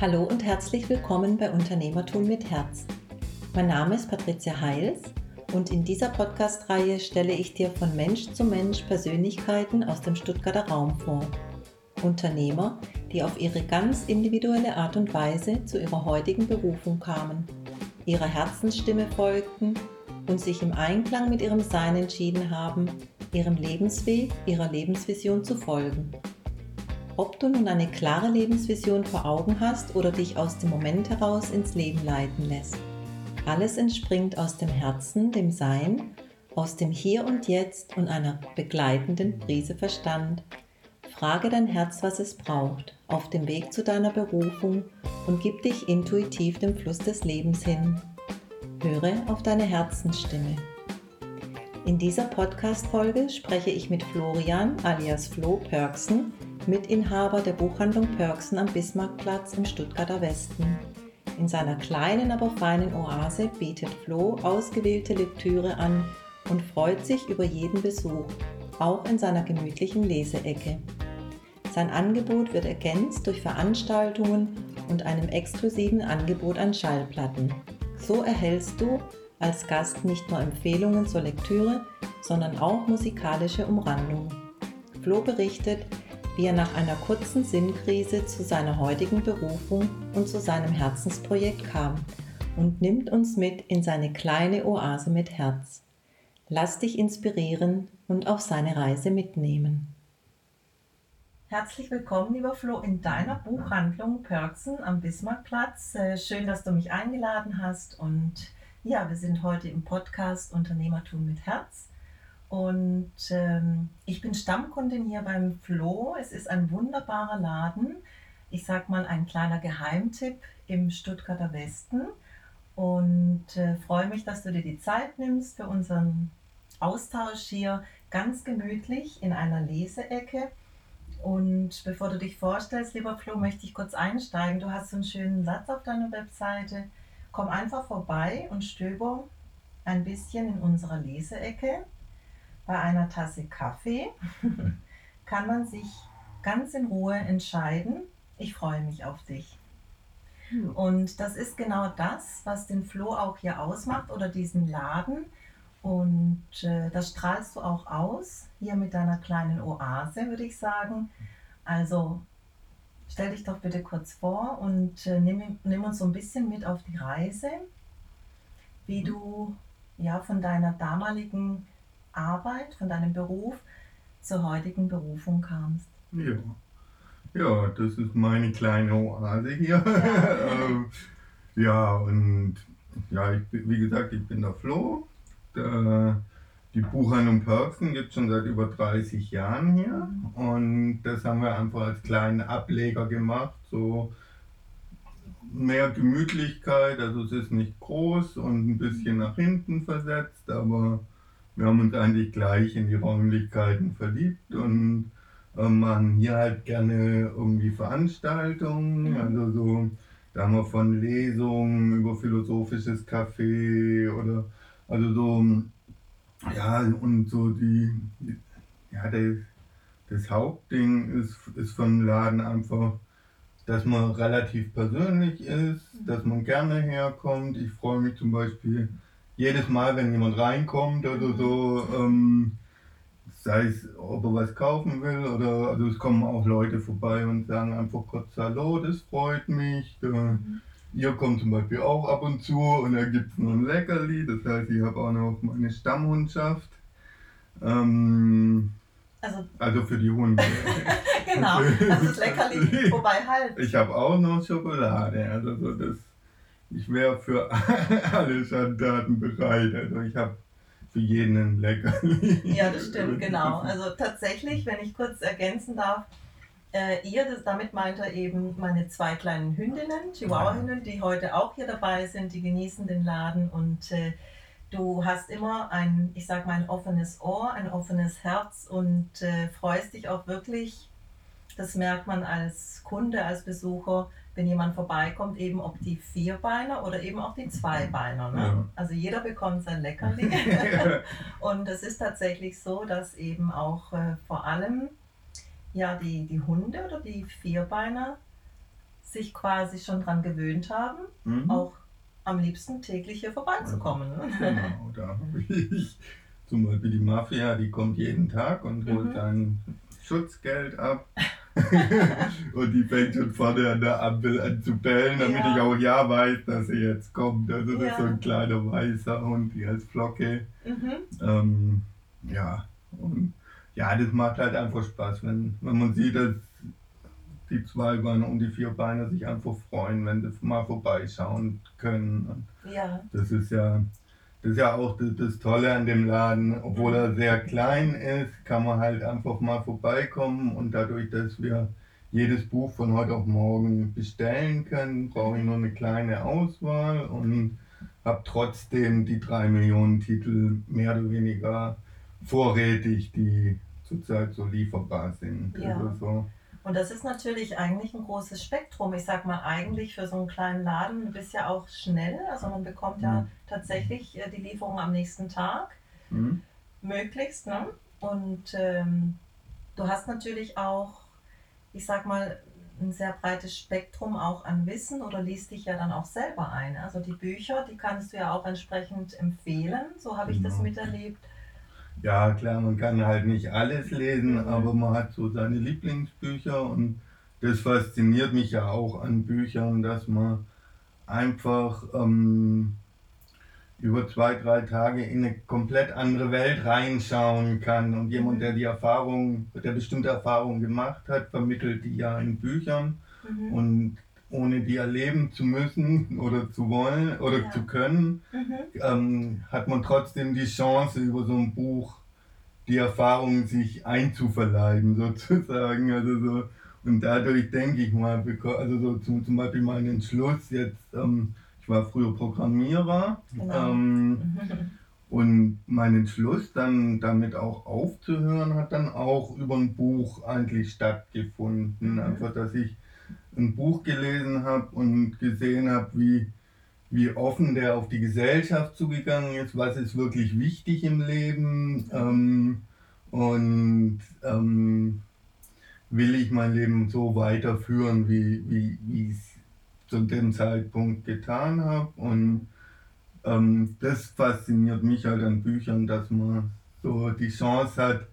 Hallo und herzlich willkommen bei Unternehmertum mit Herz. Mein Name ist Patricia Heils und in dieser Podcast-Reihe stelle ich dir von Mensch zu Mensch Persönlichkeiten aus dem Stuttgarter Raum vor. Unternehmer, die auf ihre ganz individuelle Art und Weise zu ihrer heutigen Berufung kamen, ihrer Herzensstimme folgten und sich im Einklang mit ihrem Sein entschieden haben, ihrem Lebensweg, ihrer Lebensvision zu folgen. Ob du nun eine klare Lebensvision vor Augen hast oder dich aus dem Moment heraus ins Leben leiten lässt. Alles entspringt aus dem Herzen, dem Sein, aus dem Hier und Jetzt und einer begleitenden Prise Verstand. Frage dein Herz, was es braucht, auf dem Weg zu deiner Berufung und gib dich intuitiv dem Fluss des Lebens hin. Höre auf deine Herzensstimme. In dieser Podcast-Folge spreche ich mit Florian alias Flo Pörksen, Mitinhaber der Buchhandlung Pörksen am Bismarckplatz im Stuttgarter Westen. In seiner kleinen, aber feinen Oase bietet Flo ausgewählte Lektüre an und freut sich über jeden Besuch, auch in seiner gemütlichen Leseecke. Sein Angebot wird ergänzt durch Veranstaltungen und einem exklusiven Angebot an Schallplatten. So erhältst du als Gast nicht nur Empfehlungen zur Lektüre, sondern auch musikalische Umrandung. Flo berichtet, wie er nach einer kurzen Sinnkrise zu seiner heutigen Berufung und zu seinem Herzensprojekt kam und nimmt uns mit in seine kleine Oase mit Herz. Lass dich inspirieren und auf seine Reise mitnehmen. Herzlich willkommen, lieber Flo, in deiner Buchhandlung Pörksen am Bismarckplatz. Äh, schön, dass du mich eingeladen hast. Und ja, wir sind heute im Podcast Unternehmertum mit Herz. Und ähm, ich bin Stammkundin hier beim Flo. Es ist ein wunderbarer Laden. Ich sag mal ein kleiner Geheimtipp im Stuttgarter Westen. Und äh, freue mich, dass du dir die Zeit nimmst für unseren Austausch hier ganz gemütlich in einer Leseecke. Und bevor du dich vorstellst, lieber Flo, möchte ich kurz einsteigen. Du hast so einen schönen Satz auf deiner Webseite. Komm einfach vorbei und stöber ein bisschen in unserer Leseecke bei einer Tasse Kaffee kann man sich ganz in Ruhe entscheiden, ich freue mich auf dich. Hm. Und das ist genau das, was den Flo auch hier ausmacht oder diesen Laden. Und äh, das strahlst du auch aus, hier mit deiner kleinen Oase, würde ich sagen. Also stell dich doch bitte kurz vor und äh, nimm, nimm uns so ein bisschen mit auf die Reise, wie du ja von deiner damaligen Arbeit, von deinem Beruf zur heutigen Berufung kamst. Ja, ja das ist meine kleine Oase hier. Ja, ähm, ja und ja, ich, wie gesagt, ich bin der Flo. Der, die Buchhandlung Perksen gibt es schon seit über 30 Jahren hier. Und das haben wir einfach als kleinen Ableger gemacht. So mehr Gemütlichkeit, also es ist nicht groß und ein bisschen nach hinten versetzt, aber wir haben uns eigentlich gleich in die Räumlichkeiten verliebt und äh, machen hier halt gerne irgendwie Veranstaltungen, mhm. also so, da haben wir von Lesungen über philosophisches Café oder also so, ja, und so die, ja, das, das Hauptding ist, ist vom Laden einfach, dass man relativ persönlich ist, dass man gerne herkommt. Ich freue mich zum Beispiel, jedes Mal, wenn jemand reinkommt oder so, ähm, sei es, ob er was kaufen will oder also es kommen auch Leute vorbei und sagen einfach kurz Hallo, das freut mich. Mhm. Ihr kommt zum Beispiel auch ab und zu und da gibt es noch ein Leckerli, das heißt, ich habe auch noch meine Stammhundschaft. Ähm, also, also für die Hunde. genau, also das Leckerli, wobei halt. Ich habe auch noch Schokolade, also so das ich wäre für alle Schandtaten bereit. Also ich habe für jeden ein Leckerli. Ja, das stimmt, genau. Also tatsächlich, wenn ich kurz ergänzen darf, äh, ihr, das, damit meint er eben meine zwei kleinen Hündinnen, Chihuahua-Hündinnen, die heute auch hier dabei sind, die genießen den Laden und äh, du hast immer ein, ich sag mal, ein offenes Ohr, ein offenes Herz und äh, freust dich auch wirklich, das merkt man als Kunde, als Besucher, wenn jemand vorbeikommt, eben ob die Vierbeiner oder eben auch die Zweibeiner. Ne? Ja. Also jeder bekommt sein Leckerli. und es ist tatsächlich so, dass eben auch äh, vor allem ja, die, die Hunde oder die Vierbeiner sich quasi schon dran gewöhnt haben, mhm. auch am liebsten täglich hier vorbeizukommen. Genau, da habe ich zum Beispiel die Mafia, die kommt jeden Tag und holt mhm. dann Schutzgeld ab. und die fängt schon vorne an der Ampel an zu bellen, damit ja. ich auch ja weiß, dass sie jetzt kommt. Also das ja. ist so ein kleiner weißer Hund, die heißt Flocke. Mhm. Ähm, ja, und ja, das macht halt einfach Spaß, wenn, wenn man sieht, dass die Zweibeiner und die Vierbeiner sich einfach freuen, wenn sie mal vorbeischauen können. Ja. Das ist ja das ist ja auch das, das, Tolle an dem Laden. Obwohl er sehr klein ist, kann man halt einfach mal vorbeikommen und dadurch, dass wir jedes Buch von heute auf morgen bestellen können, brauche ich nur eine kleine Auswahl und habe trotzdem die drei Millionen Titel mehr oder weniger vorrätig, die zurzeit so lieferbar sind. Ja. Also so und das ist natürlich eigentlich ein großes Spektrum. Ich sag mal, eigentlich für so einen kleinen Laden, du bist ja auch schnell, also man bekommt ja mhm. tatsächlich äh, die Lieferung am nächsten Tag, mhm. möglichst. Ne? Und ähm, du hast natürlich auch, ich sag mal, ein sehr breites Spektrum auch an Wissen oder liest dich ja dann auch selber ein. Also die Bücher, die kannst du ja auch entsprechend empfehlen, so habe ich das genau. miterlebt. Ja, klar, man kann halt nicht alles lesen, mhm. aber man hat so seine Lieblingsbücher und das fasziniert mich ja auch an Büchern, dass man einfach ähm, über zwei, drei Tage in eine komplett andere Welt reinschauen kann. Und jemand, mhm. der die Erfahrung, der bestimmte Erfahrungen gemacht hat, vermittelt die ja in Büchern. Mhm. Und ohne die erleben zu müssen oder zu wollen oder ja. zu können, mhm. ähm, hat man trotzdem die Chance, über so ein Buch die Erfahrung sich einzuverleiben, sozusagen. Also so, und dadurch denke ich mal, also so zum, zum Beispiel meinen Entschluss jetzt, ähm, ich war früher Programmierer genau. ähm, und mein Entschluss dann damit auch aufzuhören, hat dann auch über ein Buch eigentlich stattgefunden. Mhm. Einfach, dass ich ein Buch gelesen habe und gesehen habe, wie, wie offen der auf die Gesellschaft zugegangen ist, was ist wirklich wichtig im Leben ähm, und ähm, will ich mein Leben so weiterführen, wie, wie, wie ich es zu dem Zeitpunkt getan habe. Und ähm, das fasziniert mich halt an Büchern, dass man so die Chance hat,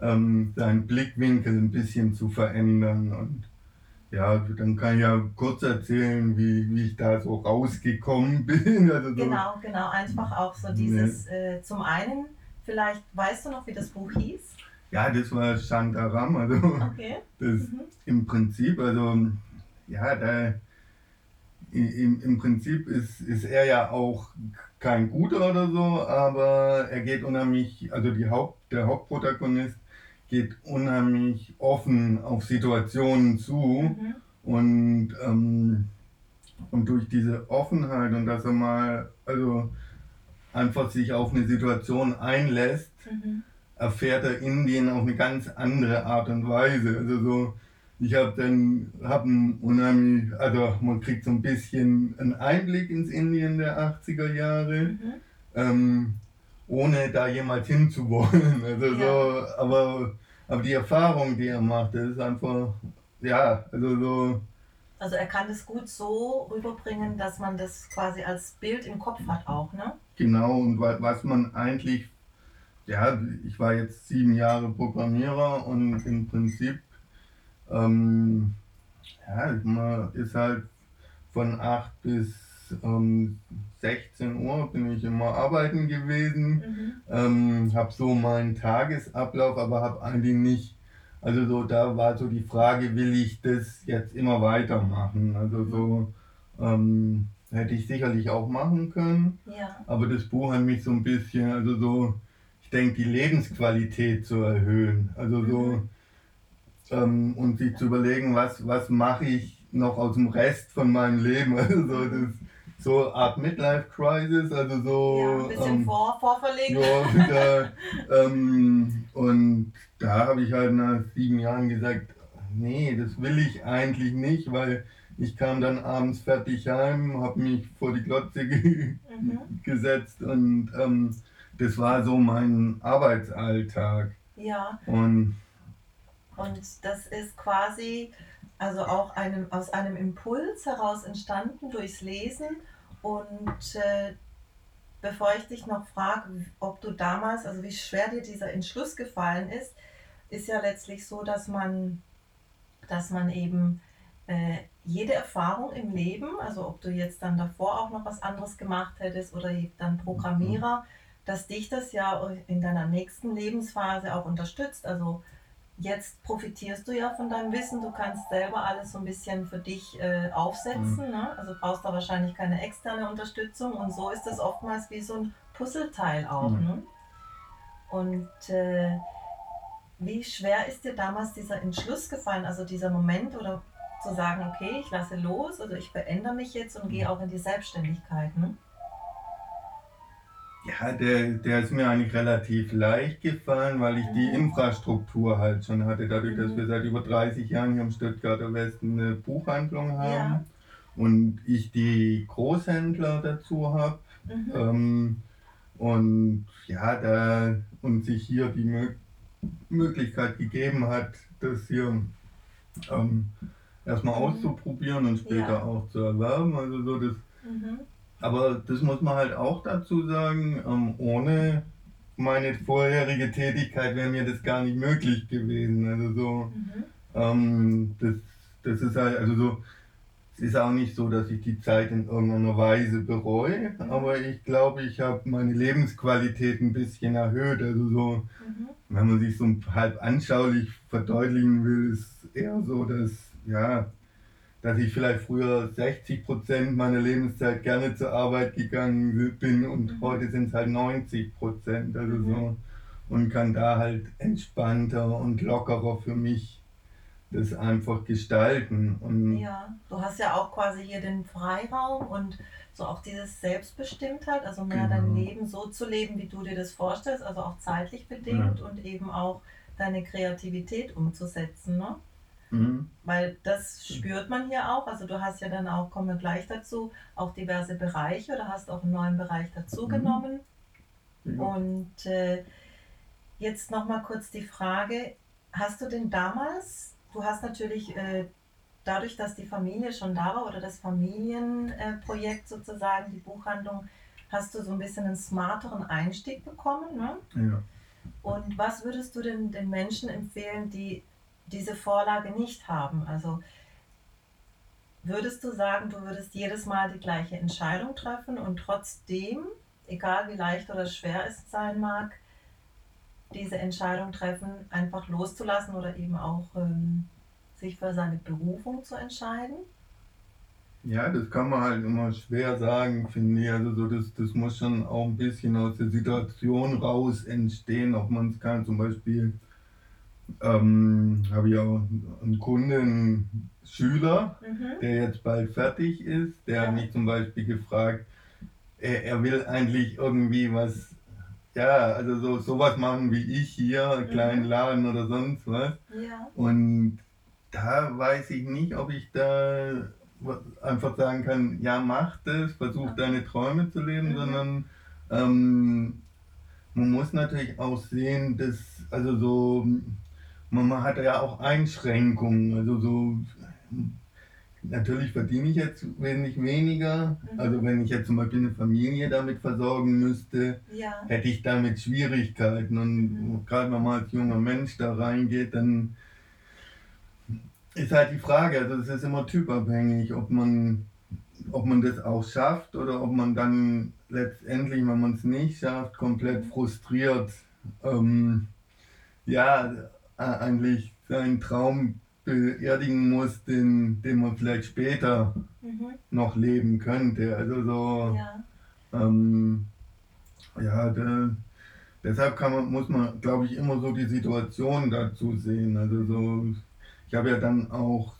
ähm, seinen Blickwinkel ein bisschen zu verändern. Und ja, dann kann ich ja kurz erzählen, wie, wie ich da so rausgekommen bin. Also so genau, genau, einfach auch so dieses, ne. äh, zum einen, vielleicht weißt du noch, wie das Buch hieß? Ja, das war Shantaram, also okay. das mhm. im Prinzip, also ja, da im, im Prinzip ist, ist er ja auch kein Guter oder so, aber er geht unheimlich, also die Haupt, der Hauptprotagonist geht unheimlich offen auf Situationen zu mhm. und, ähm, und durch diese Offenheit und dass er mal also einfach sich auf eine Situation einlässt, mhm. erfährt er Indien auf eine ganz andere Art und Weise. Also so, ich habe dann hab ein unheimlich, also man kriegt so ein bisschen einen Einblick ins Indien der 80er Jahre. Mhm. Ähm, ohne da jemals hinzuwollen. Also ja. so, aber, aber die Erfahrung, die er macht, das ist einfach, ja, also so. Also er kann das gut so rüberbringen, dass man das quasi als Bild im Kopf hat auch, ne? Genau, und was man eigentlich, ja, ich war jetzt sieben Jahre Programmierer und im Prinzip, ähm, ja, man ist halt von acht bis ähm, 16 Uhr bin ich immer arbeiten gewesen, mhm. ähm, habe so meinen Tagesablauf, aber habe eigentlich nicht, also so da war so die Frage, will ich das jetzt immer weitermachen? Also so ähm, hätte ich sicherlich auch machen können, ja. aber das Buch hat mich so ein bisschen, also so, ich denke, die Lebensqualität zu erhöhen, also so mhm. ähm, und sich zu überlegen, was, was mache ich noch aus dem Rest von meinem Leben, also so das so Art Midlife Crisis, also so. Ja, ein bisschen ähm, vor, vorverlegt. Ja, da, ähm, und da habe ich halt nach sieben Jahren gesagt, nee, das will ich eigentlich nicht, weil ich kam dann abends fertig heim, habe mich vor die Glotze ge mhm. gesetzt und ähm, das war so mein Arbeitsalltag. Ja. Und, und das ist quasi also auch einem, aus einem Impuls heraus entstanden durchs Lesen. Und äh, bevor ich dich noch frage, ob du damals, also wie schwer dir dieser Entschluss gefallen ist, ist ja letztlich so, dass man, dass man eben äh, jede Erfahrung im Leben, also ob du jetzt dann davor auch noch was anderes gemacht hättest oder dann Programmierer, mhm. dass dich das ja in deiner nächsten Lebensphase auch unterstützt. Also jetzt profitierst du ja von deinem Wissen, du kannst selber alles so ein bisschen für dich äh, aufsetzen, mhm. ne? also brauchst da wahrscheinlich keine externe Unterstützung und so ist das oftmals wie so ein Puzzleteil auch. Mhm. Ne? Und äh, wie schwer ist dir damals dieser Entschluss gefallen, also dieser Moment oder zu sagen, okay, ich lasse los, also ich verändere mich jetzt und gehe mhm. auch in die Selbstständigkeit? Ne? Ja, der, der ist mir eigentlich relativ leicht gefallen, weil ich die mhm. Infrastruktur halt schon hatte. Dadurch, dass mhm. wir seit über 30 Jahren hier im Stuttgarter Westen eine Buchhandlung haben ja. und ich die Großhändler dazu habe. Mhm. Ähm, und ja, da und sich hier die Mö Möglichkeit gegeben hat, das hier ähm, erstmal mhm. auszuprobieren und später ja. auch zu erwerben. Also so das mhm. Aber das muss man halt auch dazu sagen, ähm, ohne meine vorherige Tätigkeit wäre mir das gar nicht möglich gewesen. Also so, mhm. ähm, das, das ist halt, also so, es ist auch nicht so, dass ich die Zeit in irgendeiner Weise bereue, mhm. aber ich glaube, ich habe meine Lebensqualität ein bisschen erhöht. Also so, mhm. wenn man sich so halb anschaulich verdeutlichen will, ist eher so, dass, ja, dass ich vielleicht früher 60 Prozent meiner Lebenszeit gerne zur Arbeit gegangen bin und mhm. heute sind es halt 90 Prozent. Also mhm. so und kann da halt entspannter und lockerer für mich das einfach gestalten. Und ja, du hast ja auch quasi hier den Freiraum und so auch dieses Selbstbestimmtheit, also mehr genau. dein Leben so zu leben, wie du dir das vorstellst, also auch zeitlich bedingt ja. und eben auch deine Kreativität umzusetzen. Ne? Mhm. Weil das spürt man hier auch. Also du hast ja dann auch, kommen wir gleich dazu, auch diverse Bereiche oder hast auch einen neuen Bereich dazugenommen. Mhm. Und äh, jetzt nochmal kurz die Frage, hast du denn damals, du hast natürlich äh, dadurch, dass die Familie schon da war oder das Familienprojekt äh, sozusagen, die Buchhandlung, hast du so ein bisschen einen smarteren Einstieg bekommen. Ne? Ja. Und was würdest du denn den Menschen empfehlen, die diese Vorlage nicht haben. Also würdest du sagen, du würdest jedes Mal die gleiche Entscheidung treffen und trotzdem, egal wie leicht oder schwer es sein mag, diese Entscheidung treffen, einfach loszulassen oder eben auch ähm, sich für seine Berufung zu entscheiden? Ja, das kann man halt immer schwer sagen, finde ich. Also so das, das muss schon auch ein bisschen aus der Situation raus entstehen, ob man es kann. Zum Beispiel ähm, habe ich auch einen Kunden, Schüler, mhm. der jetzt bald fertig ist. Der ja. hat mich zum Beispiel gefragt, er, er, will eigentlich irgendwie was, ja, also so sowas machen wie ich hier, einen mhm. kleinen Laden oder sonst was. Ja. Und da weiß ich nicht, ob ich da einfach sagen kann, ja, mach das, versuch ja. deine Träume zu leben, mhm. sondern ähm, man muss natürlich auch sehen, dass, also so, man hat ja auch Einschränkungen. Also so, natürlich verdiene ich jetzt wesentlich weniger. Mhm. Also wenn ich jetzt zum Beispiel eine Familie damit versorgen müsste, ja. hätte ich damit Schwierigkeiten. Und mhm. gerade wenn man als junger Mensch da reingeht, dann ist halt die Frage, also es ist immer typabhängig, ob man, ob man das auch schafft oder ob man dann letztendlich, wenn man es nicht schafft, komplett frustriert ähm, ja, eigentlich seinen Traum beerdigen muss, den, den man vielleicht später mhm. noch leben könnte. Also so, ja, ähm, ja der, deshalb kann man, muss man, glaube ich, immer so die Situation dazu sehen. Also so, ich habe ja dann auch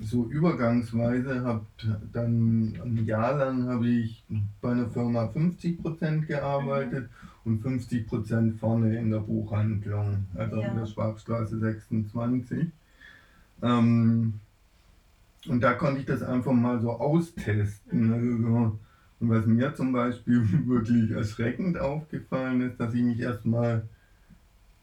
so übergangsweise, habe dann ein Jahr lang habe ich bei einer Firma 50 Prozent gearbeitet. Mhm und 50 Prozent vorne in der Buchhandlung, also ja. in der Schwabstraße 26. Ähm, und da konnte ich das einfach mal so austesten. Mhm. Also so, und was mir zum Beispiel wirklich erschreckend aufgefallen ist, dass ich mich erstmal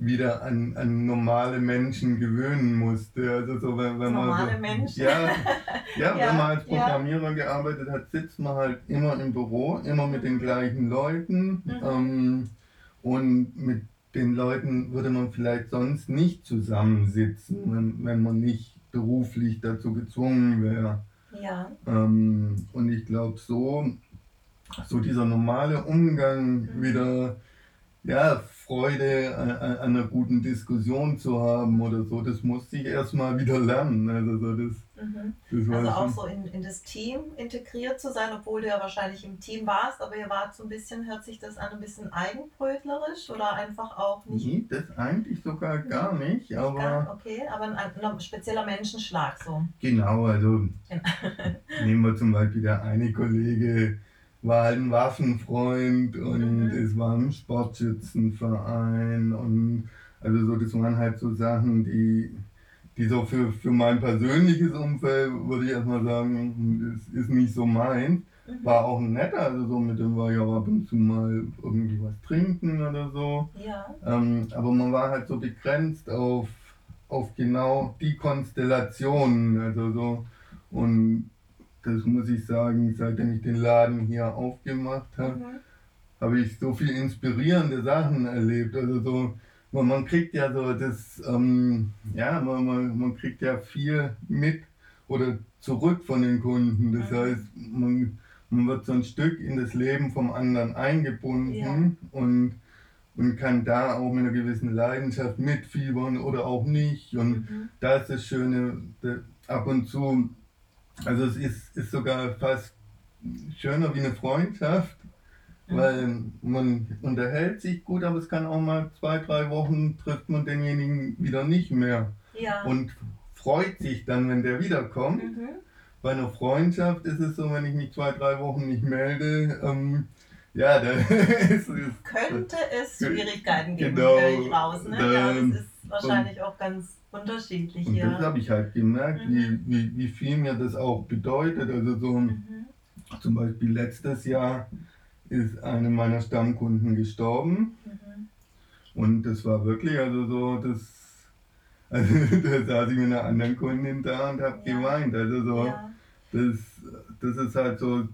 wieder an, an normale Menschen gewöhnen musste. Also so, wenn, wenn normale man so, Menschen? Ja, ja, Ja, wenn man als ja. Programmierer gearbeitet hat, sitzt man halt immer im Büro, immer mit den gleichen Leuten. Mhm. Ähm, und mit den Leuten würde man vielleicht sonst nicht zusammensitzen, wenn, wenn man nicht beruflich dazu gezwungen wäre. Ja. Ähm, und ich glaube, so, so dieser normale Umgang Mhm. wieder, ja, Freude an, an einer guten Diskussion zu haben oder so, das musste ich erstmal wieder lernen. Also, so das, Mhm. das war Also auch so in, in das Team integriert zu sein, obwohl du ja wahrscheinlich im Team warst, aber ihr wart so ein bisschen, hört sich das an, ein bisschen eigenbrötlerisch oder einfach auch nicht Nee, das eigentlich sogar gar nicht, Gar, aber okay, aber ein, ein spezieller Menschenschlag so. genau, also nehmen wir zum Beispiel der eine Kollege war halt ein Waffenfreund und Mhm. es war ein Sportschützenverein und also so, das waren halt so Sachen, die, die so für, für mein persönliches Umfeld, würde ich erstmal sagen, das ist nicht so mein. Mhm. War auch ein netter, also so mit dem war ja ab und zu mal irgendwie was trinken oder so. Ja, Ähm, aber man war halt so begrenzt auf, auf genau die Konstellationen. Also so, und das muss ich sagen, seitdem ich den Laden hier aufgemacht habe, mhm. habe ich so viel inspirierende Sachen erlebt. Also so, man, man kriegt ja so das, ähm, ja, man, man, man kriegt ja viel mit oder zurück von den Kunden. Das Mhm. heißt, man, man wird so ein Stück in das Leben vom anderen eingebunden Ja. und, und kann da auch mit einer gewissen Leidenschaft mitfiebern oder auch nicht. Und Mhm. da ist das Schöne, ab und zu, also es ist, ist sogar fast schöner wie eine Freundschaft, weil man unterhält sich gut, aber es kann auch mal zwei, drei Wochen trifft man denjenigen wieder nicht mehr Ja. und freut sich dann, wenn der wiederkommt. mhm. Bei einer Freundschaft ist es so, wenn ich mich zwei, drei Wochen nicht melde, ähm, ja, da ist es Könnte es Schwierigkeiten geben, Genau. höre ich raus. Ne? Ja, Ähm, das ist wahrscheinlich auch ganz unterschiedlich Und das hier. habe ich halt gemerkt, Mhm. wie, wie, wie viel mir das auch bedeutet. Also so Mhm. zum Beispiel letztes Jahr ist eine meiner Stammkunden gestorben Mhm. und das war wirklich also so, das also da saß ich mit einer anderen Kundin da und habe Ja. geweint. Also so, Ja. das, das ist halt so,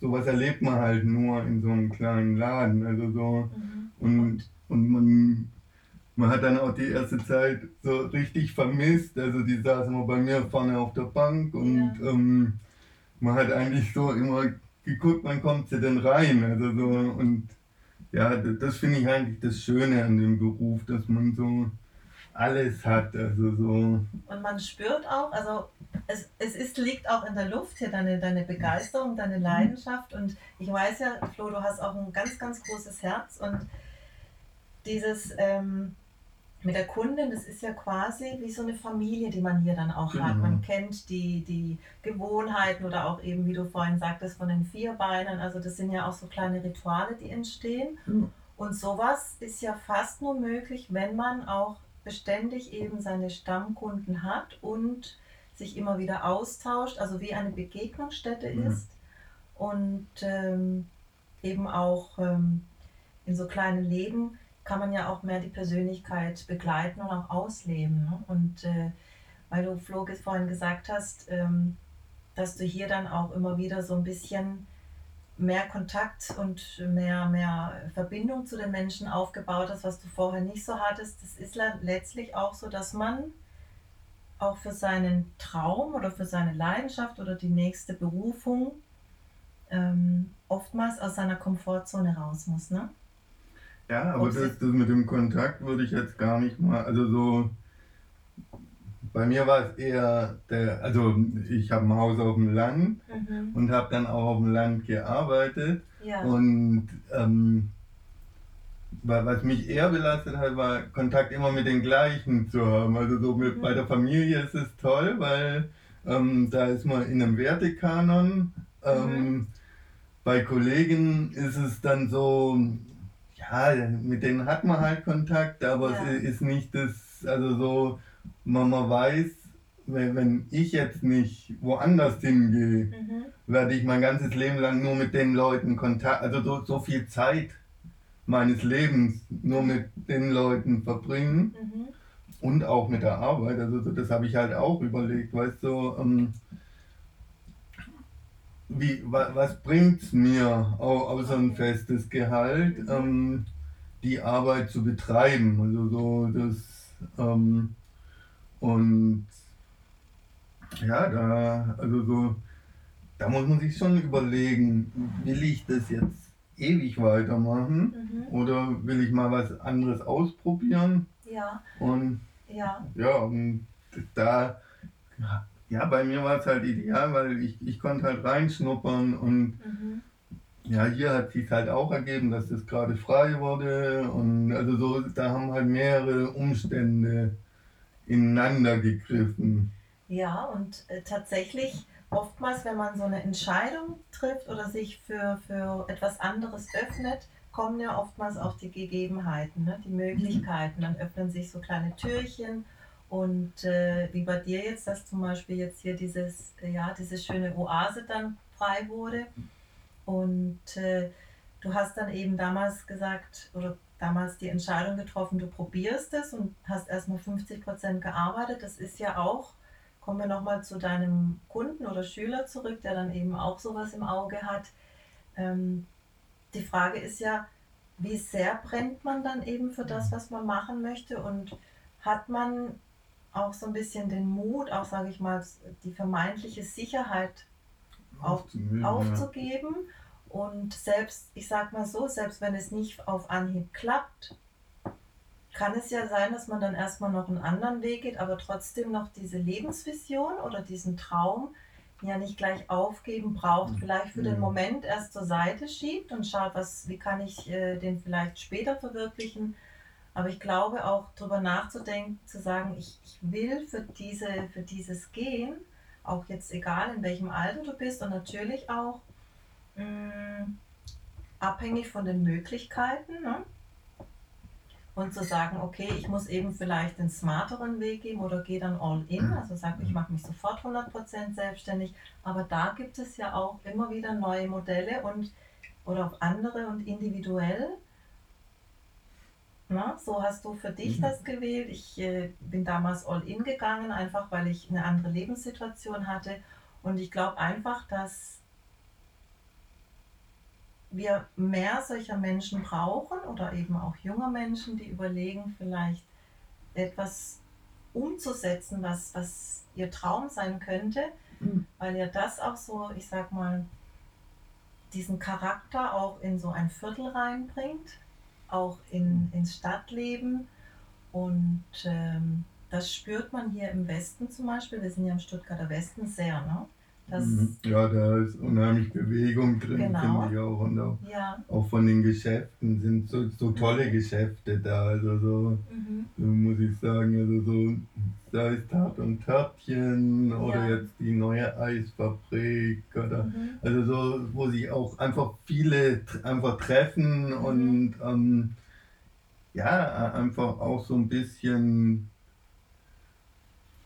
sowas erlebt man halt nur in so einem kleinen Laden. Also so Mhm. und, und man, man hat dann auch die erste Zeit so richtig vermisst. Also die saß immer bei mir vorne auf der Bank und Ja. ähm, man hat eigentlich so immer geguckt, wann kommt sie denn rein. Also so und ja, das, das finde ich eigentlich das Schöne an dem Beruf, dass man so alles hat. Also so. Und man spürt auch, also es, es ist, liegt auch in der Luft hier deine, deine Begeisterung, deine Leidenschaft. Und ich weiß ja, Flo, du hast auch ein ganz, ganz großes Herz. Und dieses ähm, mit der Kundin, das ist ja quasi wie so eine Familie, die man hier dann auch hat. Genau. Man kennt die, die Gewohnheiten oder auch eben, wie du vorhin sagtest, von den Vierbeinern. Also das sind ja auch so kleine Rituale, die entstehen. Ja. Und sowas ist ja fast nur möglich, wenn man auch beständig eben seine Stammkunden hat und sich immer wieder austauscht, also wie eine Begegnungsstätte Ja. ist und ähm, eben auch ähm, in so kleinen Leben kann man ja auch mehr die Persönlichkeit begleiten und auch ausleben. Ne? Und äh, weil du, Flo, vorhin gesagt hast, ähm, dass du hier dann auch immer wieder so ein bisschen mehr Kontakt und mehr, mehr Verbindung zu den Menschen aufgebaut hast, was du vorher nicht so hattest. Das ist le- letztlich auch so, dass man auch für seinen Traum oder für seine Leidenschaft oder die nächste Berufung ähm, oftmals aus seiner Komfortzone raus muss. Ne? Ja, aber das, das mit dem Kontakt würde ich jetzt gar nicht mal, also so, bei mir war es eher der, also ich habe ein Haus auf dem Land und habe dann auch auf dem Land gearbeitet Ja. und ähm, wa- was mich eher belastet hat, war Kontakt immer mit den gleichen zu haben. Also so mit, Mhm. bei der Familie ist es toll, weil ähm, da ist man in einem Wertekanon. Ähm, Bei Kollegen ist es dann so, ja, mit denen hat man halt Kontakt, aber Ja. es ist nicht das, also so, man, man weiß, wenn, wenn ich jetzt nicht woanders hingehe, Mhm. werde ich mein ganzes Leben lang nur mit den Leuten Kontakt, also so, so viel Zeit meines Lebens nur mit den Leuten verbringen Mhm. und auch mit der Arbeit. Also so, das habe ich halt auch überlegt, weißt du, ähm, wie, wa, was bringt es mir, au- außer ein festes Gehalt, ähm, die Arbeit zu betreiben? Also so das ähm, und ja, da, also so, da muss man sich schon überlegen, will ich das jetzt ewig weitermachen Mhm. oder will ich mal was anderes ausprobieren? Ja, Und ja. ja, und da, ja, bei mir war es halt ideal, weil ich, ich konnte halt reinschnuppern und Mhm. ja, hier hat sich halt auch ergeben, dass das gerade frei wurde und also so, da haben halt mehrere Umstände ineinander gegriffen. Ja, und äh, tatsächlich oftmals, wenn man so eine Entscheidung trifft oder sich für, für etwas anderes öffnet, kommen ja oftmals auch die Gegebenheiten, ne? die Möglichkeiten. Dann öffnen sich so kleine Türchen und äh, wie bei dir jetzt, dass zum Beispiel jetzt hier dieses, äh, ja, diese schöne Oase dann frei wurde. Und äh, du hast dann eben damals gesagt oder damals die Entscheidung getroffen, du probierst es und hast erstmal 50 Prozent gearbeitet. Das ist ja auch kommen wir nochmal zu deinem Kunden oder Schüler zurück, der dann eben auch sowas im Auge hat. Ähm, die Frage ist ja, wie sehr brennt man dann eben für das, was man machen möchte und hat man auch so ein bisschen den Mut, auch sage ich mal, die vermeintliche Sicherheit Auf- Aufzugeben, und selbst, ich sag mal so, selbst wenn es nicht auf Anhieb klappt, kann es ja sein, dass man dann erstmal noch einen anderen Weg geht, aber trotzdem noch diese Lebensvision oder diesen Traum ja nicht gleich aufgeben braucht, vielleicht für den Mhm. Moment erst zur Seite schiebt und schaut, was, wie kann ich äh, den vielleicht später verwirklichen. Aber ich glaube auch darüber nachzudenken, zu sagen, ich, ich will für, diese, für dieses gehen, auch jetzt egal in welchem Alter du bist und natürlich auch mh, abhängig von den Möglichkeiten. Ne? Und zu sagen, okay, ich muss eben vielleicht den smarteren Weg gehen oder gehe dann all in, also sage, ich mache mich sofort 100% selbstständig. Aber da gibt es ja auch immer wieder neue Modelle und oder auch andere und individuell. Na, so hast du für dich Mhm. das gewählt. Ich äh, bin damals all in gegangen, einfach weil ich eine andere Lebenssituation hatte. Und ich glaube einfach, dass wir mehr solcher Menschen brauchen oder eben auch junger Menschen, die überlegen, vielleicht etwas umzusetzen, was, was ihr Traum sein könnte, Mhm. weil ja das auch so, ich sag mal, diesen Charakter auch in so ein Viertel reinbringt, auch in, ins Stadtleben. Und ähm, das spürt man hier im Westen zum Beispiel. Wir sind ja im Stuttgarter Westen sehr, ne? Das, Mhm. Ja, da ist unheimlich Bewegung drin, Genau. finde ich auch. Und auch, Ja. auch von den Geschäften sind so, so tolle Geschäfte da. Also so, Mhm. so muss ich sagen, also so, da ist Tat und Törtchen oder Ja. jetzt die neue Eisfabrik oder Mhm. also so, wo sich auch einfach viele einfach treffen Mhm. und ähm, ja, einfach auch so ein bisschen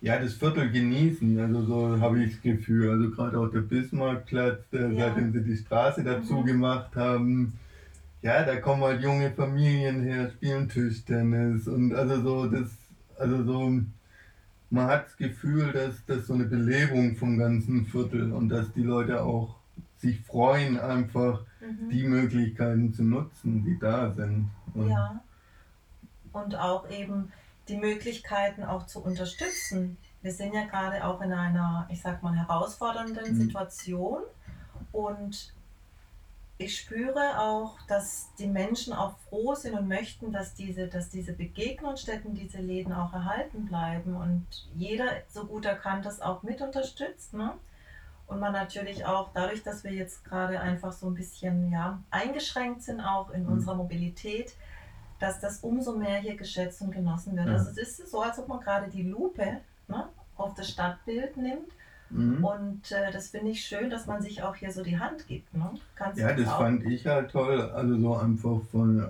ja, das Viertel genießen, also so habe ich das Gefühl. Also gerade auch der Bismarckplatz, Ja. seitdem sie die Straße dazu Mhm. gemacht haben, ja, da kommen halt junge Familien her, spielen Tischtennis und also so das, also so, man hat das Gefühl, dass das so eine Belebung vom ganzen Viertel und dass die Leute auch sich freuen, einfach Mhm. die Möglichkeiten zu nutzen, die da sind. Und Ja. Und auch eben die Möglichkeiten auch zu unterstützen. Wir sind ja gerade auch in einer, ich sag mal, herausfordernden Mhm. Situation und ich spüre auch, dass die Menschen auch froh sind und möchten, dass diese, dass diese Begegnungsstätten, diese Läden auch erhalten bleiben und jeder, so gut er kann, das auch mit unterstützt. Ne? Und man natürlich auch dadurch, dass wir jetzt gerade einfach so ein bisschen ja, eingeschränkt sind, auch in Mhm. unserer Mobilität, dass das umso mehr hier geschätzt und genossen wird. Ja. Also es ist so, als ob man gerade die Lupe ne, auf das Stadtbild nimmt. Mhm. Und äh, das finde ich schön, dass man sich auch hier so die Hand gibt. Ne? Kannst Ja, das auch? fand ich halt toll. Also so einfach von,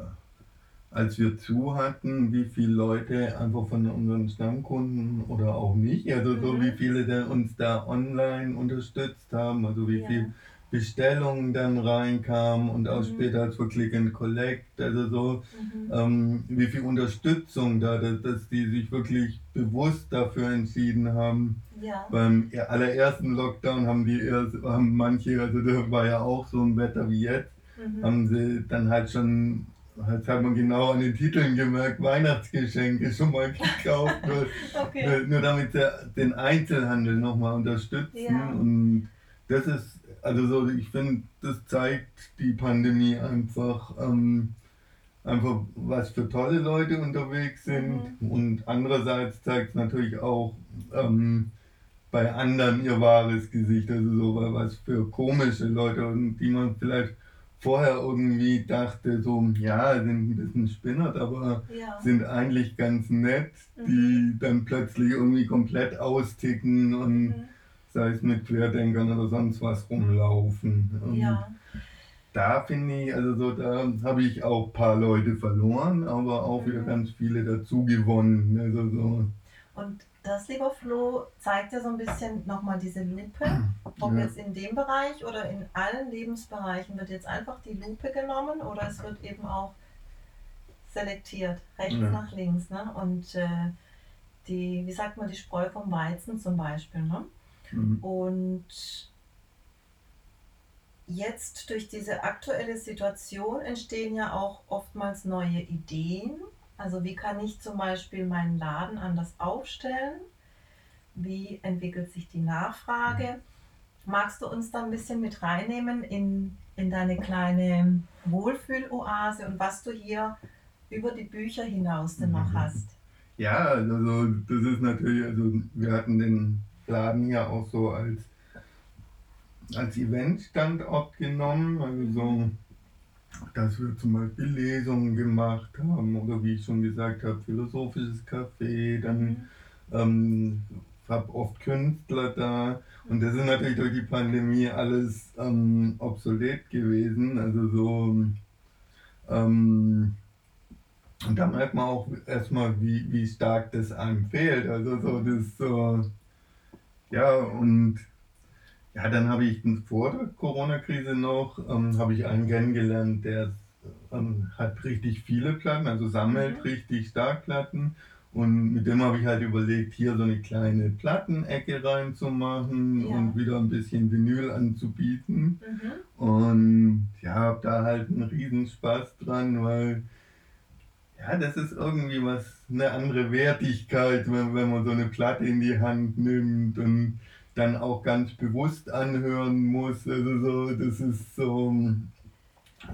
als wir zu hatten, wie viele Leute einfach von unseren Stammkunden oder auch nicht, also so Mhm. wie viele der uns da online unterstützt haben, also wie Ja. viel Bestellungen dann reinkamen und auch Mhm. später als für Click and Collect, also so, Mhm. ähm, wie viel Unterstützung da, dass, dass die sich wirklich bewusst dafür entschieden haben. Ja. Beim allerersten Lockdown haben die erst, haben manche, also da war ja auch so ein Wetter wie jetzt, Mhm. haben sie dann halt schon, jetzt hat man genau an den Titeln gemerkt, Weihnachtsgeschenke schon mal gekauft, nur, Okay. nur, nur damit sie den Einzelhandel nochmal unterstützen. Ja. Und das ist, also so, ich finde, das zeigt die Pandemie einfach, ähm, einfach, was für tolle Leute unterwegs sind. Mhm. Und andererseits zeigt es natürlich auch ähm, bei anderen ihr wahres Gesicht, also so was für komische Leute, und die man vielleicht vorher irgendwie dachte, so, ja, sind ein bisschen spinnert, aber Ja. sind eigentlich ganz nett, die dann plötzlich irgendwie komplett austicken und Mhm. Sei es mit Querdenkern oder sonst was rumlaufen. Und Ja. Da finde ich, also so, da habe ich auch ein paar Leute verloren, aber auch wieder Mhm. ganz viele dazu gewonnen. Also so, Und das, lieber Flo, zeigt ja so ein bisschen nochmal diese Lupe. Ob Ja. jetzt in dem Bereich oder in allen Lebensbereichen wird jetzt einfach die Lupe genommen oder es wird eben auch selektiert, rechts Ja. nach links. Ne? Und äh, die, wie sagt man, die Spreu vom Weizen zum Beispiel. Ne? Hm, Und jetzt durch diese aktuelle Situation entstehen ja auch oftmals neue Ideen. Also wie kann ich zum Beispiel meinen Laden anders aufstellen? Wie entwickelt sich die Nachfrage? Magst du uns da ein bisschen mit reinnehmen in, in deine kleine Wohlfühloase und was du hier über die Bücher hinaus denn noch Mhm. hast? Ja, also so, das ist natürlich, also wir hatten den Laden ja auch so als, als Eventstandort genommen, also so, dass wir zum Beispiel Lesungen gemacht haben oder wie ich schon gesagt habe, philosophisches Café, dann ähm, habe oft Künstler da. Und das ist natürlich durch die Pandemie alles ähm, obsolet gewesen, also so ähm, und da merkt man auch erstmal, wie, wie stark das einem fehlt. Also so das so, ja und ja, dann habe ich vor der Corona-Krise noch, ähm, habe ich einen kennengelernt, der ähm, hat richtig viele Platten, also sammelt Mhm. richtig stark Platten. Und mit dem habe ich halt überlegt, hier so eine kleine Plattenecke reinzumachen Ja. und wieder ein bisschen Vinyl anzubieten. Mhm. Und ja, hab da halt einen riesen Spaß dran, weil ja, das ist irgendwie was, eine andere Wertigkeit, wenn, wenn man so eine Platte in die Hand nimmt und dann auch ganz bewusst anhören muss. Also so, das ist so.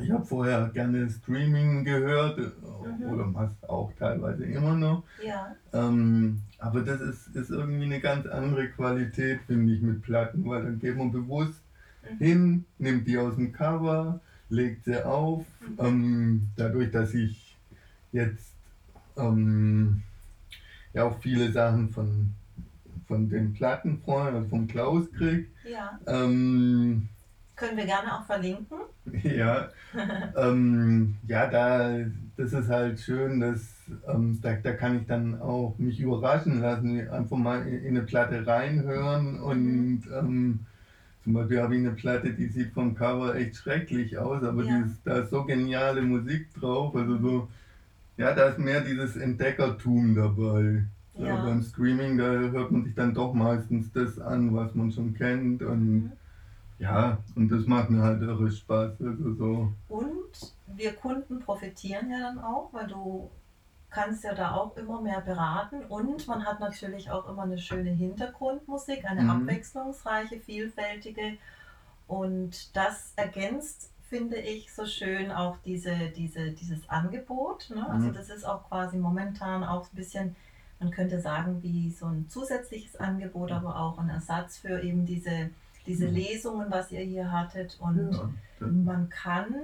Ich habe vorher gerne Streaming gehört Mhm. oder mach's auch teilweise immer noch. Ja. Ähm, aber das ist, ist irgendwie eine ganz andere Qualität, finde ich, mit Platten, weil dann geht man bewusst Mhm. hin, nimmt die aus dem Cover, legt sie auf. Mhm. Ähm, dadurch, dass ich jetzt ähm, ja auch viele Sachen von, von den Plattenfreunden, also vom Klaus krieg, Ja. ähm, Können wir gerne auch verlinken. ja, ähm, ja, da, das ist halt schön, dass, ähm, da, da kann ich dann auch mich überraschen lassen, einfach mal in, in eine Platte reinhören und ähm, zum Beispiel habe ich eine Platte, die sieht vom Cover echt schrecklich aus, aber Ja. die ist, da ist so geniale Musik drauf, also so, ja, da ist mehr dieses Entdeckertum dabei. Ja. Ja. beim Streaming, da hört man sich dann doch meistens das an, was man schon kennt und Mhm. ja, und das macht mir halt irre Spaß. Also so. Und wir Kunden profitieren ja dann auch, weil du kannst ja da auch immer mehr beraten und man hat natürlich auch immer eine schöne Hintergrundmusik, eine Mhm. abwechslungsreiche, vielfältige und das ergänzt, finde ich, so schön auch diese, diese, dieses Angebot. Ne? Also Mhm. das ist auch quasi momentan auch ein bisschen, man könnte sagen, wie so ein zusätzliches Angebot, aber auch ein Ersatz für eben diese, diese Mhm. Lesungen, was ihr hier hattet und Ja, man kann,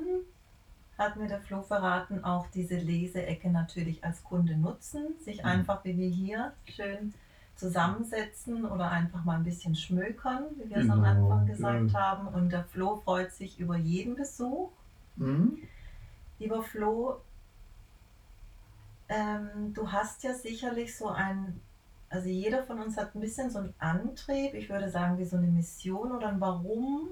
hat mir der Flo verraten, auch diese Leseecke natürlich als Kunde nutzen, sich Mhm. einfach wie wir hier schön zusammensetzen oder einfach mal ein bisschen schmökern, wie wir es am Genau, Anfang gesagt ja. haben. Und der Flo freut sich über jeden Besuch. Mhm. Lieber Flo, ähm, du hast ja sicherlich so ein, also jeder von uns hat ein bisschen so einen Antrieb, ich würde sagen wie so eine Mission oder ein Warum,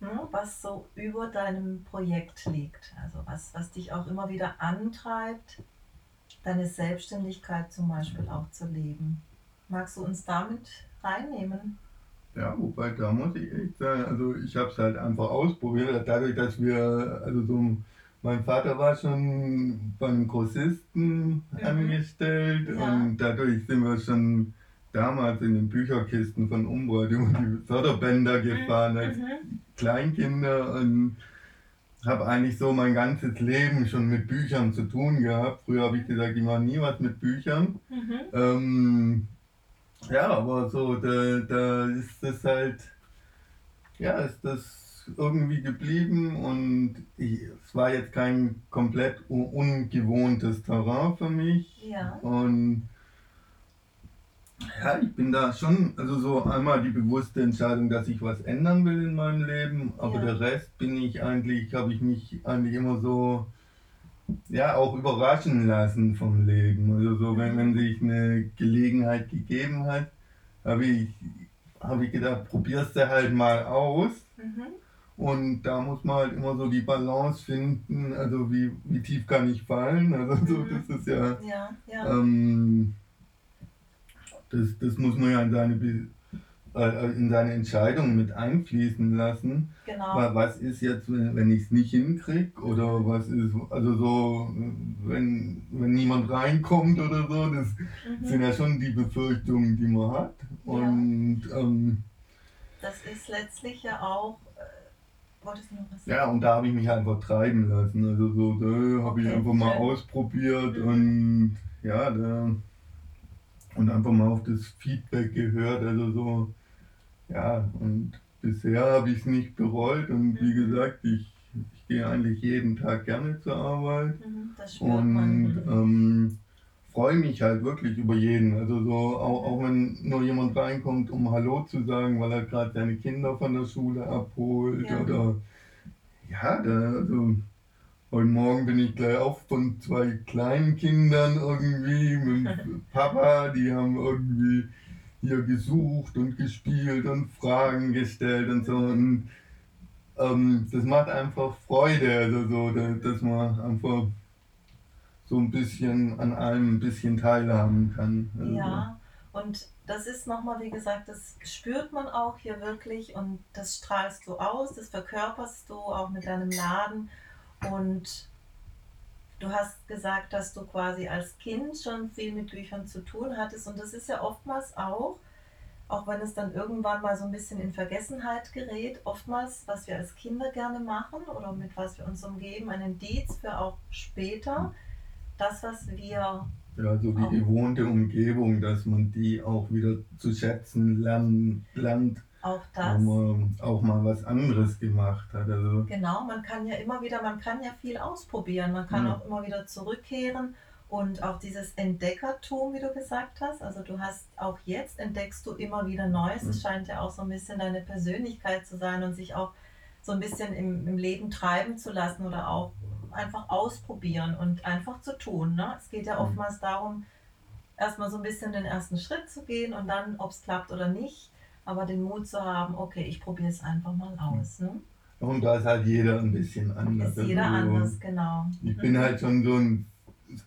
ne, was so über deinem Projekt liegt. Also was, was dich auch immer wieder antreibt, deine Selbstständigkeit zum Beispiel auch zu leben. Magst du uns damit reinnehmen? Ja, wobei da muss ich echt sagen, also ich habe es halt einfach ausprobiert, dadurch, dass wir, also so, mein Vater war schon beim Großisten mhm. angestellt ja. und dadurch sind wir schon damals in den Bücherkisten von Umbra die Förderbänder gefahren als mhm. Kleinkinder und habe eigentlich so mein ganzes Leben schon mit Büchern zu tun gehabt. Früher habe ich gesagt, ich mache nie was mit Büchern. Mhm. Ähm, ja, aber so, da, da ist das halt, ja, ist das irgendwie geblieben und ich, es war jetzt kein komplett ungewohntes Terrain für mich. Ja. Und ja, ich bin da schon, also so einmal die bewusste Entscheidung, dass ich was ändern will in meinem Leben, aber ja. der Rest bin ich eigentlich, habe ich mich eigentlich immer so, ja, auch überraschen lassen vom Leben. Also so, wenn, wenn sich eine Gelegenheit gegeben hat, habe ich, hab ich gedacht, probierst du halt mal aus. Mhm. Und da muss man halt immer so die Balance finden, also wie, wie tief kann ich fallen. Also so, mhm. das ist ja, ja, ja. Ähm, das, das muss man ja in seine, äh, in seine Entscheidung mit einfließen lassen. Genau. Was ist jetzt, wenn, wenn ich es nicht hinkriege? Oder was ist, also so, wenn, wenn niemand reinkommt oder so, das mhm. sind ja schon die Befürchtungen, die man hat. Und ja. ähm, das ist letztlich ja auch ja, und da habe ich mich einfach treiben lassen. Also so, da habe ich einfach mal ausprobiert mhm. und ja, da und einfach mal auf das Feedback gehört. Also so, ja, und bisher habe ich es nicht bereut und wie mhm. gesagt, ich, ich gehe eigentlich jeden Tag gerne zur Arbeit mhm, und ähm, freue mich halt wirklich über jeden. Also so, auch, auch wenn nur jemand reinkommt, um Hallo zu sagen, weil er gerade seine Kinder von der Schule abholt ja. oder ja, da, also Heute Morgen bin ich gleich auf von zwei kleinen Kindern irgendwie mit Papa, die haben irgendwie hier gesucht und gespielt und Fragen gestellt und so. Und ähm, das macht einfach Freude, also so, dass man einfach so ein bisschen an allem ein bisschen teilhaben kann. Also ja, und das ist nochmal, wie gesagt, das spürt man auch hier wirklich und das strahlst du aus, das verkörperst du auch mit deinem Laden. Und du hast gesagt, dass du quasi als Kind schon viel mit Büchern zu tun hattest. Und das ist ja oftmals auch, auch wenn es dann irgendwann mal so ein bisschen in Vergessenheit gerät, oftmals, was wir als Kinder gerne machen oder mit was wir uns umgeben, ein Indiz für auch später, das, was wir. Ja, so die gewohnte Umgebung, dass man die auch wieder zu schätzen lernen, lernt auch das. Man auch mal was anderes gemacht hat. Also genau, man kann ja immer wieder, man kann ja viel ausprobieren. Man kann ja. auch immer wieder zurückkehren und auch dieses Entdeckertum, wie du gesagt hast. Also du hast auch jetzt entdeckst du immer wieder Neues. Es mhm. scheint ja auch so ein bisschen deine Persönlichkeit zu sein und sich auch so ein bisschen im, im Leben treiben zu lassen oder auch einfach ausprobieren und einfach zu tun. Ne? Es geht ja mhm. oftmals darum, erstmal so ein bisschen den ersten Schritt zu gehen und dann, ob es klappt oder nicht, aber den Mut zu haben, okay, ich probiere es einfach mal aus. Ne? Und da ist halt jeder ein bisschen anders. Ist jeder also, anders, genau. Ich bin halt schon so ein,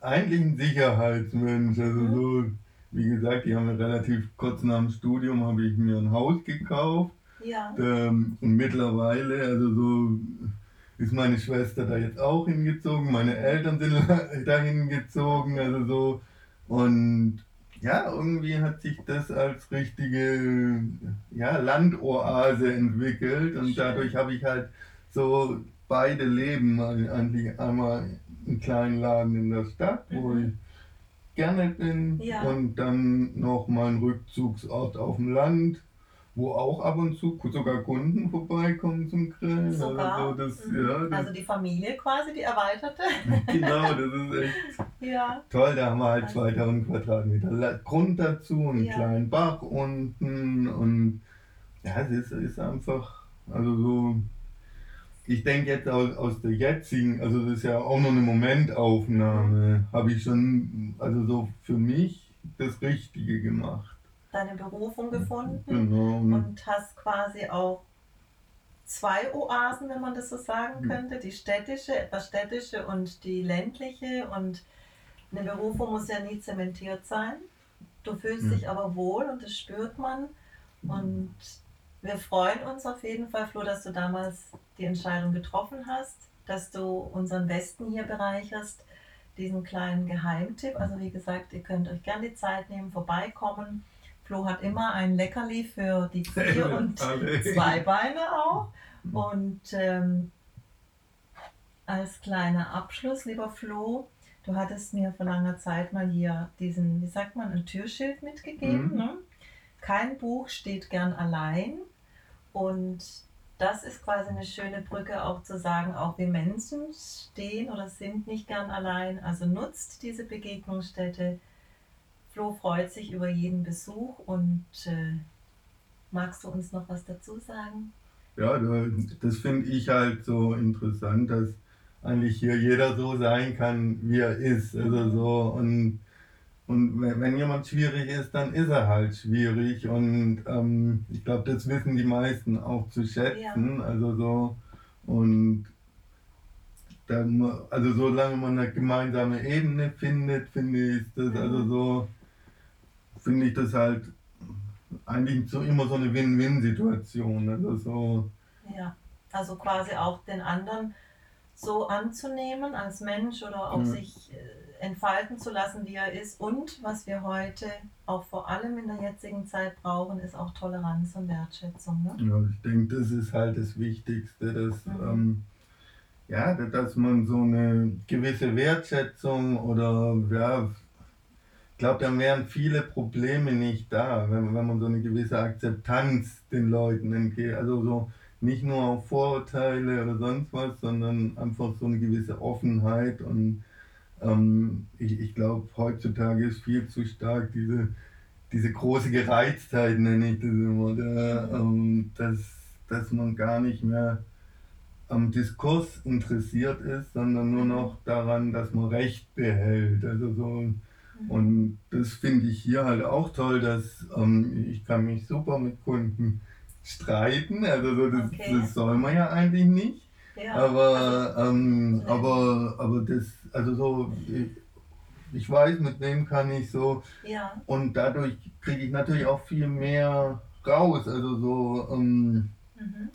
eigentlich ein Sicherheitsmensch. Also mhm. so, wie gesagt, ich habe relativ kurz nach dem Studium habe ich mir ein Haus gekauft. Ja. Ähm, und mittlerweile, also so ist meine Schwester da jetzt auch hingezogen, meine Eltern sind da hingezogen, also so. Und ja, irgendwie hat sich das als richtige ja, Landoase entwickelt und dadurch habe ich halt so beide Leben. Eigentlich einmal einen kleinen Laden in der Stadt, wo mhm. ich gerne bin ja. und dann noch mal einen Rückzugsort auf dem Land wo auch ab und zu sogar Kunden vorbeikommen zum Grillen. Sogar? Also, das, mhm. ja, das also die Familie quasi, die erweiterte. genau, das ist echt ja. toll. Da haben wir halt 2000 Quadratmeter Grund dazu, einen ja. kleinen Bach unten und ja, es ist, ist einfach, also so, ich denke jetzt aus, aus der jetzigen, also das ist ja auch noch eine Momentaufnahme, habe ich schon, also so für mich das Richtige gemacht deine Berufung gefunden genau. und hast quasi auch zwei Oasen, wenn man das so sagen hm. könnte. Die städtische, etwas städtische und die ländliche. Und eine Berufung muss ja nie zementiert sein. Du fühlst mhm. dich aber wohl und das spürt man. Und wir freuen uns auf jeden Fall, Flo, dass du damals die Entscheidung getroffen hast, dass du unseren Westen hier bereicherst, diesen kleinen Geheimtipp. Also wie gesagt, ihr könnt euch gerne die Zeit nehmen, vorbeikommen. Flo hat immer ein Leckerli für die vier und zwei Beine auch. Und ähm, als kleiner Abschluss, lieber Flo, du hattest mir vor langer Zeit mal hier diesen, wie sagt man, ein Türschild mitgegeben. Mhm. Ne? Kein Buch steht gern allein. Und das ist quasi eine schöne Brücke auch zu sagen, auch wir Menschen stehen oder sind nicht gern allein. Also nutzt diese Begegnungsstätte. Flo freut sich über jeden Besuch und äh, magst du uns noch was dazu sagen? Ja, das finde ich halt so interessant, dass eigentlich hier jeder so sein kann, wie er ist. Also mhm. so und und wenn jemand schwierig ist, dann ist er halt schwierig. Und ähm, ich glaube, das wissen die meisten auch zu schätzen. Ja. Also so und dann, also solange man eine gemeinsame Ebene findet, finde ich das, mhm. also so, finde ich das halt eigentlich so immer so eine Win-Win-Situation. Also so. Ja, also quasi auch den anderen so anzunehmen als Mensch oder auch ja. sich äh, entfalten zu lassen, wie er ist. Und was wir heute auch vor allem in der jetzigen Zeit brauchen, ist auch Toleranz und Wertschätzung. Ne? Ja, ich denke, das ist halt das Wichtigste, dass, mhm. ähm, ja, dass man so eine gewisse Wertschätzung oder ja, ich glaube, dann wären viele Probleme nicht da, wenn, wenn man so eine gewisse Akzeptanz den Leuten entgeht. Also so nicht nur Vorurteile oder sonst was, sondern einfach so eine gewisse Offenheit. Und ähm, ich, ich glaube, heutzutage ist viel zu stark diese, diese große Gereiztheit, nenne ich das immer, der, ähm, dass, dass man gar nicht mehr am Diskurs interessiert ist, sondern nur noch daran, dass man Recht behält. Also so. Und das finde ich hier halt auch toll, dass ähm, ich kann mich super mit Kunden streiten. Also so, das, okay. das soll man ja eigentlich nicht. Ja. Aber, also, ähm, aber, aber das, also so, ich, ich, weiß, mit wem kann ich so. Ja. Und dadurch kriege ich natürlich auch viel mehr raus. Also so, ähm, mhm.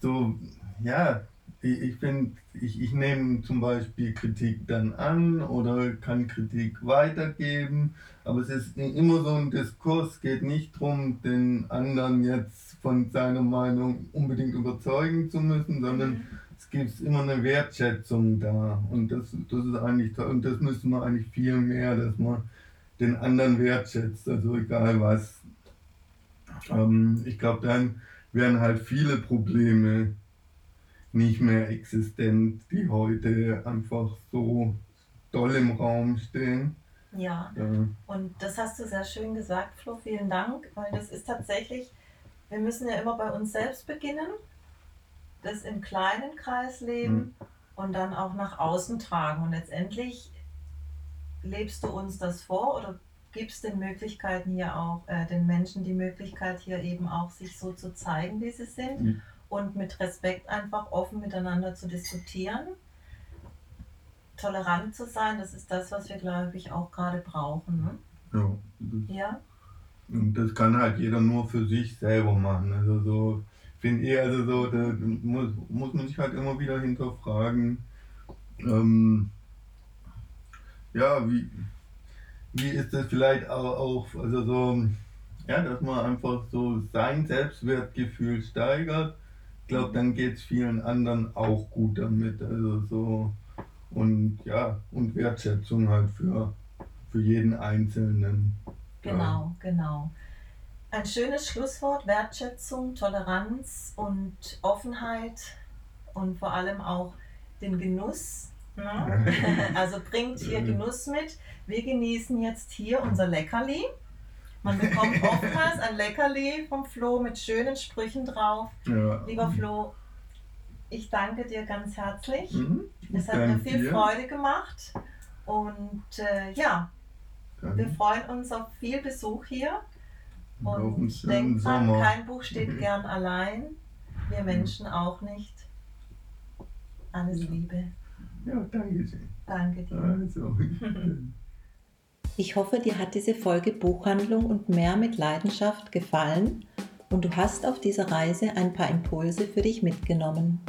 so, ja, ich, ich finde, ich, ich nehme zum Beispiel Kritik dann an oder kann Kritik weitergeben, aber es ist immer so ein Diskurs, geht nicht darum, den anderen jetzt von seiner Meinung unbedingt überzeugen zu müssen, sondern mhm. es gibt immer eine Wertschätzung da und das, das ist eigentlich toll und das müssen wir eigentlich viel mehr, dass man den anderen wertschätzt, also egal was. Ähm, ich glaube, dann werden halt viele Probleme nicht mehr existent, die heute einfach so doll im Raum stehen. Ja, ja. und das hast du sehr schön gesagt, Flo, vielen Dank, weil das ist tatsächlich, wir müssen ja immer bei uns selbst beginnen, das im kleinen Kreis leben mhm. und dann auch nach außen tragen. Und letztendlich lebst du uns das vor oder gibst den Möglichkeiten hier auch, äh, den Menschen die Möglichkeit hier eben auch sich so zu zeigen, wie sie sind. Mhm und mit Respekt einfach offen miteinander zu diskutieren. Tolerant zu sein, das ist das, was wir, glaube ich, auch gerade brauchen. Ne? Ja. Ja. Und das kann halt jeder nur für sich selber machen. Also so, finde ich, also so, da muss, muss man sich halt immer wieder hinterfragen, ähm, ja, wie, wie ist das vielleicht auch, auch, also so, ja, dass man einfach so sein Selbstwertgefühl steigert glaube, dann geht es vielen anderen auch gut damit. Also so und ja, und Wertschätzung halt für, für jeden Einzelnen. Genau, ja. genau. Ein schönes Schlusswort, Wertschätzung, Toleranz und Offenheit und vor allem auch den Genuss. Ne? Also bringt hier Genuss mit. Wir genießen jetzt hier unser Leckerli. Man bekommt oftmals ein Leckerli vom Flo mit schönen Sprüchen drauf. Ja. Lieber Flo, ich danke dir ganz herzlich. Mhm. Es hat mir viel dir. Freude gemacht. Und äh, ja, Danke. wir freuen uns auf viel Besuch hier. Und denkt dran, kein Buch steht gern allein. Wir Menschen auch nicht. Alles Liebe. Ja, danke schön. Danke dir. Also. Ich hoffe, dir hat diese Folge Buchhandlung und mehr mit Leidenschaft gefallen und du hast auf dieser Reise ein paar Impulse für dich mitgenommen.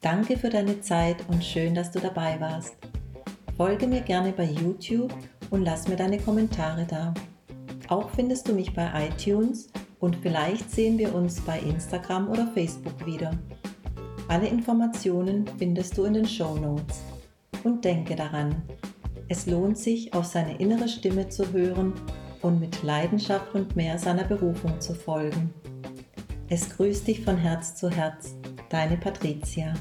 Danke für deine Zeit und schön, dass du dabei warst. Folge mir gerne bei YouTube und lass mir deine Kommentare da. Auch findest du mich bei iTunes und vielleicht sehen wir uns bei Instagram oder Facebook wieder. Alle Informationen findest du in den Show Notes. Und denke daran, es lohnt sich, auf seine innere Stimme zu hören und mit Leidenschaft und mehr seiner Berufung zu folgen. Es grüßt dich von Herz zu Herz, deine Patricia.